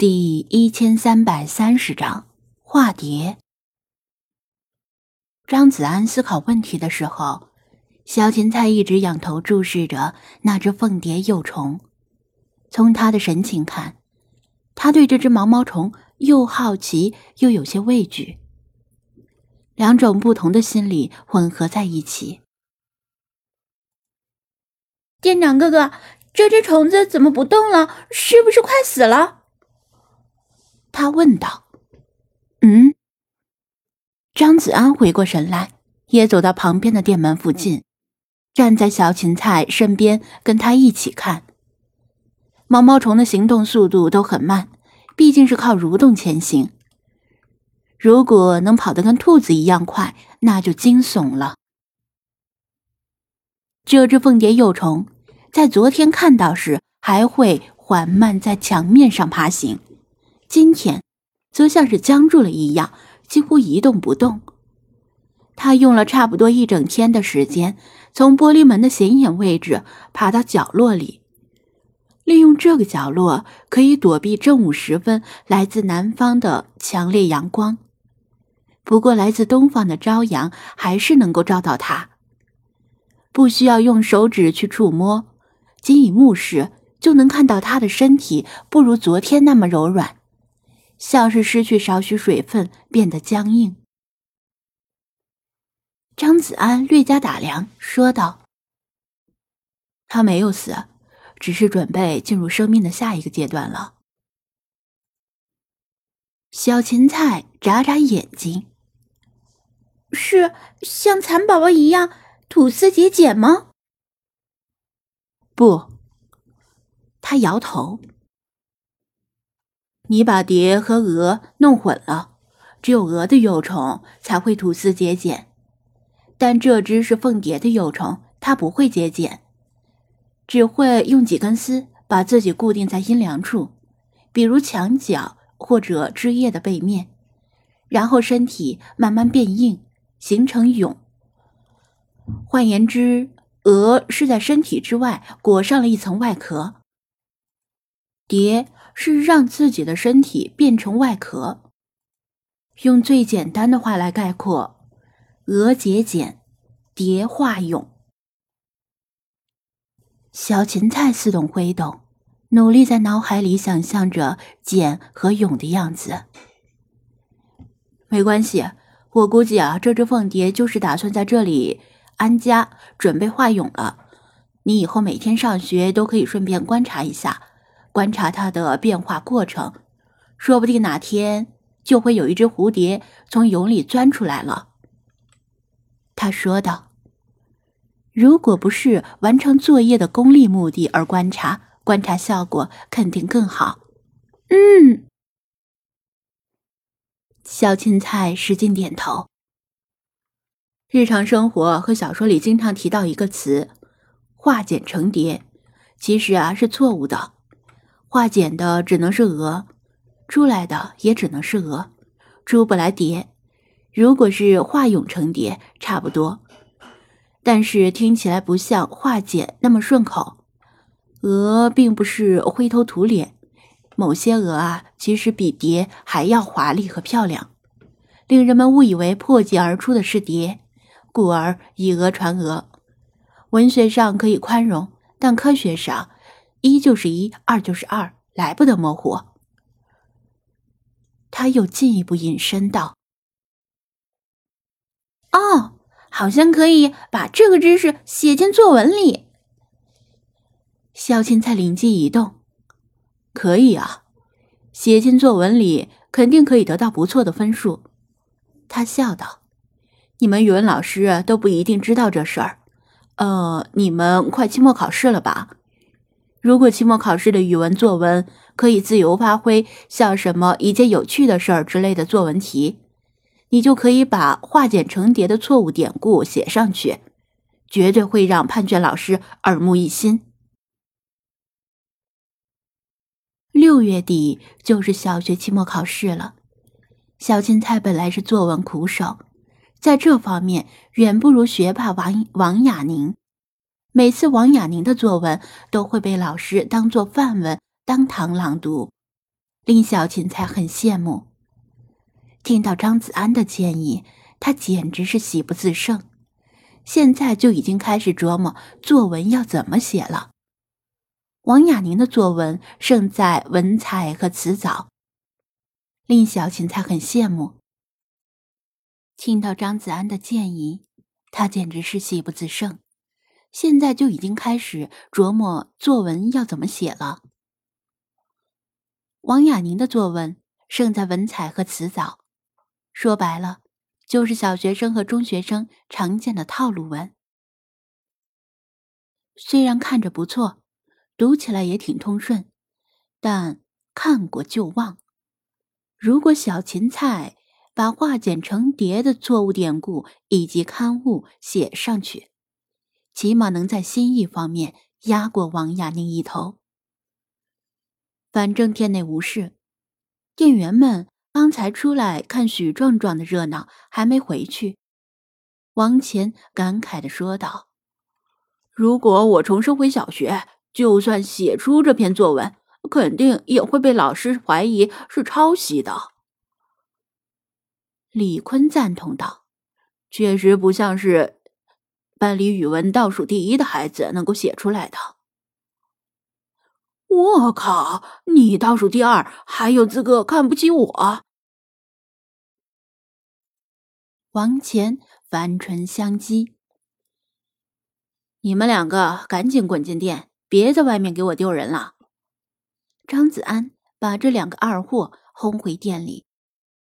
第一千三百三十章化蝶。张子安思考问题的时候，小芹菜一直仰头注视着那只凤蝶幼虫。从他的神情看，他对这只毛毛虫又好奇又有些畏惧，两种不同的心理混合在一起。店长哥哥，这只虫子怎么不动了？是不是快死了？他问道：“嗯？”张子安回过神来，也走到旁边的店门附近，站在小芹菜身边，跟他一起看。毛毛虫的行动速度都很慢，毕竟是靠蠕动前行。如果能跑得跟兔子一样快，那就惊悚了。这只凤蝶幼虫在昨天看到时，还会缓慢在墙面上爬行。今天，则像是僵住了一样，几乎一动不动。他用了差不多一整天的时间，从玻璃门的显眼位置爬到角落里，利用这个角落可以躲避正午时分来自南方的强烈阳光。不过，来自东方的朝阳还是能够照到他。不需要用手指去触摸，仅以目视就能看到他的身体不如昨天那么柔软。像是失去少许水分，变得僵硬。张子安略加打量，说道：“他没有死，只是准备进入生命的下一个阶段了。”小芹菜眨眨眼睛：“是像蚕宝宝一样吐丝结茧吗？”不，他摇头。你把蝶和蛾弄混了，只有蛾的幼虫才会吐丝结茧，但这只是凤蝶的幼虫，它不会结茧，只会用几根丝把自己固定在阴凉处，比如墙角或者枝叶的背面，然后身体慢慢变硬，形成蛹。换言之，蛾是在身体之外裹上了一层外壳，蝶。是让自己的身体变成外壳。用最简单的话来概括：蛾结茧，蝶化蛹。小芹菜似懂非懂，努力在脑海里想象着茧和蛹的样子。没关系，我估计啊，这只凤蝶就是打算在这里安家，准备化蛹了。你以后每天上学都可以顺便观察一下。观察它的变化过程，说不定哪天就会有一只蝴蝶从蛹里钻出来了。他说道：“如果不是完成作业的功利目的而观察，观察效果肯定更好。”嗯，小青菜使劲点头。日常生活和小说里经常提到一个词“化茧成蝶”，其实啊是错误的。化茧的只能是蛾，出来的也只能是蛾，出不来蝶。如果是化蛹成蝶，差不多，但是听起来不像化茧那么顺口。蛾并不是灰头土脸，某些蛾啊，其实比蝶还要华丽和漂亮，令人们误以为破茧而出的是蝶，故而以讹传讹。文学上可以宽容，但科学上。一就是一，二就是二，来不得模糊。他又进一步引申道：“哦，好像可以把这个知识写进作文里。”小芹菜灵机一动：“可以啊，写进作文里肯定可以得到不错的分数。”他笑道：“你们语文老师都不一定知道这事儿。呃，你们快期末考试了吧？”如果期末考试的语文作文可以自由发挥，像什么一件有趣的事儿之类的作文题，你就可以把化茧成蝶的错误典故写上去，绝对会让判卷老师耳目一新。六月底就是小学期末考试了，小芹菜本来是作文苦手，在这方面远不如学霸王王雅宁。每次王雅宁的作文都会被老师当做范文当堂朗读，令小芹菜很羡慕。听到张子安的建议，他简直是喜不自胜。现在就已经开始琢磨作文要怎么写了。王雅宁的作文胜在文采和词藻，令小芹菜很羡慕。听到张子安的建议，他简直是喜不自胜。现在就已经开始琢磨作文要怎么写了。王雅宁的作文胜在文采和词藻。说白了，就是小学生和中学生常见的套路文。虽然看着不错，读起来也挺通顺，但看过就忘。如果小芹菜把化茧成蝶的错误典故以及刊物写上去，起码能在心意方面压过王亚宁一头。反正店内无事，店员们。刚才出来看许壮壮的热闹，还没回去。王乾感慨的说道：“如果我重生回小学，就算写出这篇作文，肯定也会被老师怀疑是抄袭的。”李坤赞同道：“确实不像是班里语文倒数第一的孩子能够写出来的。”我靠！你倒数第二，还有资格看不起我？王乾反唇相讥：“你们两个赶紧滚进店，别在外面给我丢人了。”张子安把这两个二货轰回店里，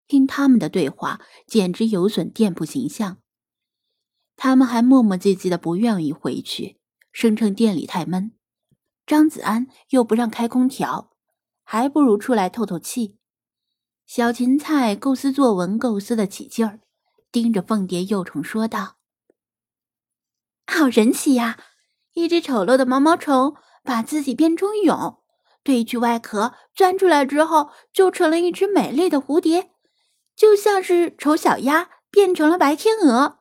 听他们的对话，简直有损店铺形象。他们还磨磨唧唧的不愿意回去，声称店里太闷。张子安又不让开空调，还不如出来透透气。小芹菜构思作文，构思的起劲儿，盯着凤蝶幼虫说道：“好神奇呀！一只丑陋的毛毛虫把自己变成蛹，褪去外壳，钻出来之后就成了一只美丽的蝴蝶，就像是丑小鸭变成了白天鹅。”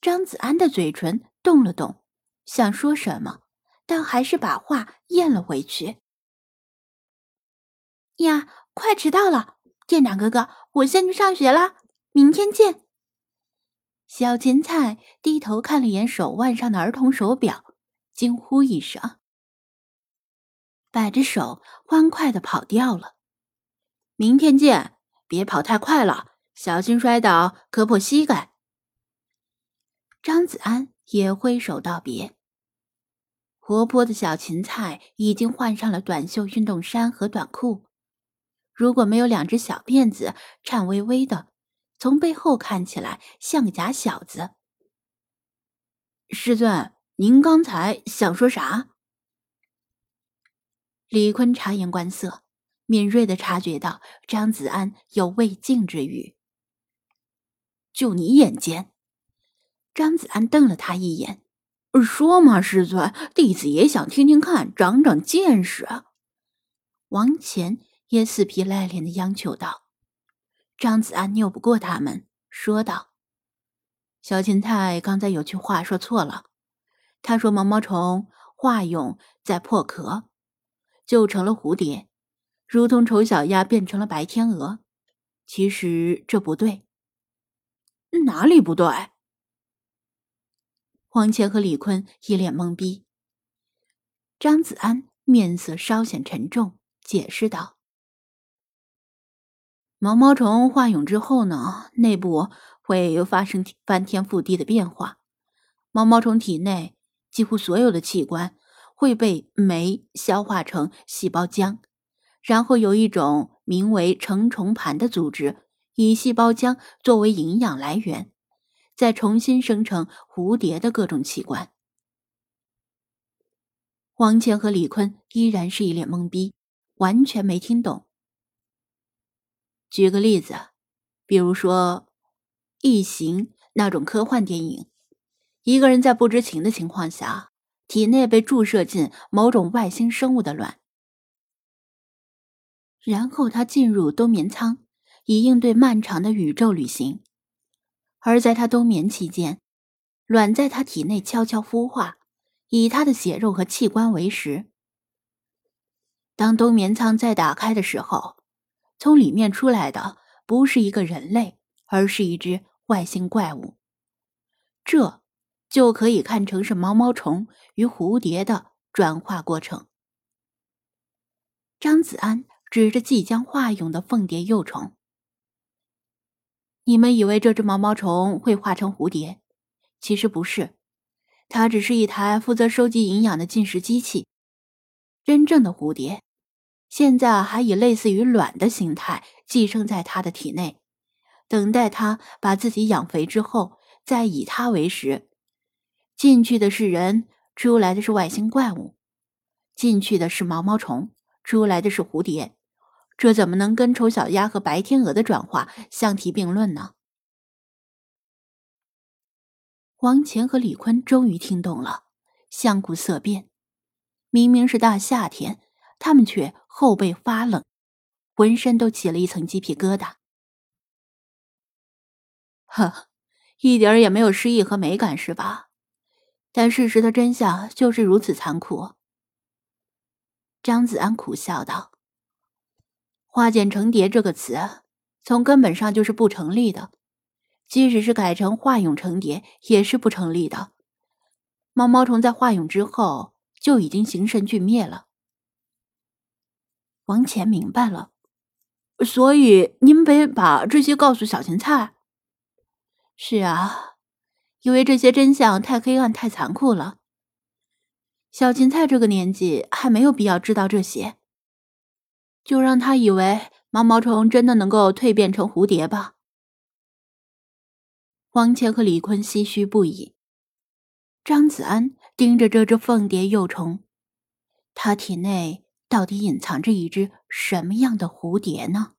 张子安的嘴唇动了动，想说什么。但还是把话咽了回去。呀，快迟到了，店长哥哥，我先去上学了，明天见。小芹菜低头看了眼手腕上的儿童手表，惊呼一声，摆着手欢快的跑掉了。明天见，别跑太快了，小心摔倒磕破膝盖。张子安也挥手道别。活泼的小芹菜已经换上了短袖运动衫和短裤，如果没有两只小辫子颤巍巍的，从背后看起来像个假小子。师尊，您刚才想说啥？李坤察言观色，敏锐的察觉到张子安有未尽之语。就你眼尖？张子安瞪了他一眼。说嘛，师尊，弟子也想听听看，长长见识。王乾也死皮赖脸的央求道。张子安拗不过他们，说道：“小芹菜刚才有句话说错了，他说毛毛虫化蛹再破壳，就成了蝴蝶，如同丑小鸭变成了白天鹅。其实这不对，哪里不对？”黄乾和李坤一脸懵逼。张子安面色稍显沉重，解释道：“毛毛虫化蛹之后呢，内部会发生翻天覆地的变化。毛毛虫体内几乎所有的器官会被酶消化成细胞浆，然后有一种名为成虫盘的组织，以细胞浆作为营养来源。”再重新生成蝴蝶的各种器官。王乾和李坤依然是一脸懵逼，完全没听懂。举个例子，比如说《异形》那种科幻电影，一个人在不知情的情况下，体内被注射进某种外星生物的卵，然后他进入冬眠舱，以应对漫长的宇宙旅行。而在他冬眠期间，卵在他体内悄悄孵化，以他的血肉和器官为食。当冬眠舱再打开的时候，从里面出来的不是一个人类，而是一只外星怪物。这就可以看成是毛毛虫与蝴蝶的转化过程。张子安指着即将化蛹的凤蝶幼虫：“你们以为这只毛毛虫会化成蝴蝶？其实不是，它只是一台负责收集营养的进食机器。真正的蝴蝶。”现在还以类似于卵的形态寄生在它的体内，等待它把自己养肥之后，再以它为食。进去的是人，出来的是外星怪物；进去的是毛毛虫，出来的是蝴蝶。这怎么能跟丑小鸭和白天鹅的转化相提并论呢？王乾和李坤终于听懂了，相顾色变。明明是大夏天。他们却后背发冷，浑身都起了一层鸡皮疙瘩。呵，一点也没有诗意和美感，是吧？但事实的真相就是如此残酷。张子安苦笑道：“化茧成蝶这个词，从根本上就是不成立的。即使是改成化蛹成蝶，也是不成立的。毛毛虫在化蛹之后就已经形神俱灭了。”王乾明白了，所以您得把这些告诉小芹菜。是啊，因为这些真相太黑暗、太残酷了。小芹菜这个年纪还没有必要知道这些，就让他以为毛毛虫真的能够蜕变成蝴蝶吧。王谦和李坤唏嘘不已。张子安盯着这只凤蝶幼虫，他体内。到底隐藏着一只什么样的蝴蝶呢？